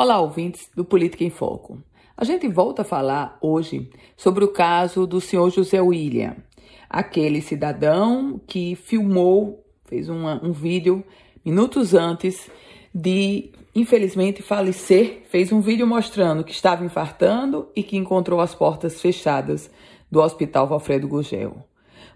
Olá, ouvintes do Política em Foco. A gente volta a falar hoje sobre o caso do senhor José William, aquele cidadão que filmou, fez uma, um vídeo minutos antes de, infelizmente, falecer. Fez um vídeo mostrando que estava infartando e que encontrou as portas fechadas do Hospital Valfredo Gugel.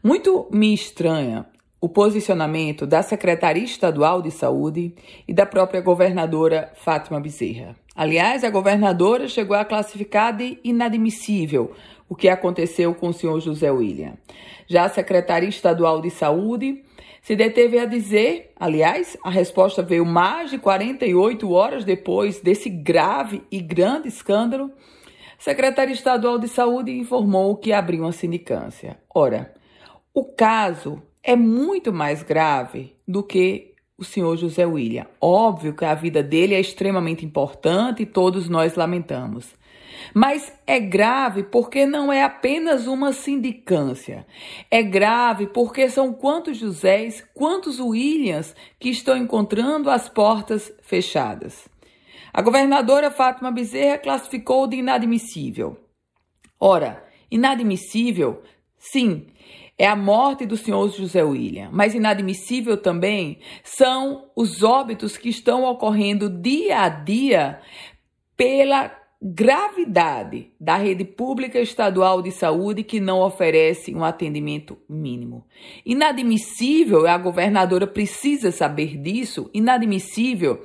Muito me estranha o posicionamento da Secretaria Estadual de Saúde e da própria governadora Fátima Bezerra. Aliás, a governadora chegou a classificar de inadmissível o que aconteceu com o senhor José William. Já a Secretaria Estadual de Saúde se deteve a dizer, aliás, a resposta veio mais de 48 horas depois desse grave e grande escândalo. A Secretaria Estadual de Saúde informou que abriu uma sindicância. Ora, o caso é muito mais grave do que o senhor José William. Óbvio que a vida dele é extremamente importante e todos nós lamentamos. Mas é grave porque não é apenas uma sindicância. É grave porque são quantos Josés, quantos Williams que estão encontrando as portas fechadas. A governadora Fátima Bezerra classificou de inadmissível. Ora, inadmissível, sim, é a morte do senhor José William, mas inadmissível também são os óbitos que estão ocorrendo dia a dia pela gravidade da rede pública estadual de saúde que não oferece um atendimento mínimo. Inadmissível, a governadora precisa saber disso, inadmissível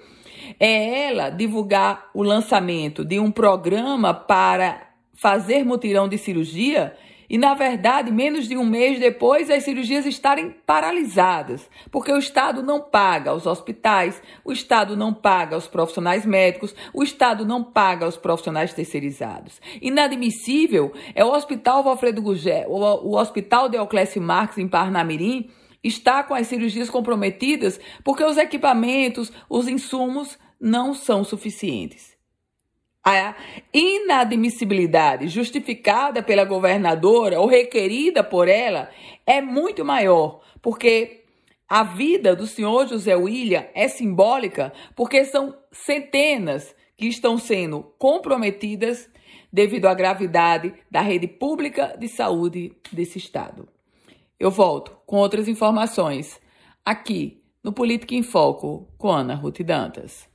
é ela divulgar o lançamento de um programa para fazer mutirão de cirurgia e, na verdade, menos de um mês depois, as cirurgias estarem paralisadas, porque o Estado não paga aos hospitais, o Estado não paga aos profissionais médicos, o Estado não paga aos profissionais terceirizados. Inadmissível é o Hospital Valfredo Gugé, o, Hospital Deoclésio Marques, em Parnamirim, está com as cirurgias comprometidas porque os equipamentos, os insumos não são suficientes. A inadmissibilidade justificada pela governadora ou requerida por ela é muito maior, porque a vida do senhor José William é simbólica, porque são centenas que estão sendo comprometidas devido à gravidade da rede pública de saúde desse estado. Eu volto com outras informações aqui no Política em Foco com Ana Ruth Dantas.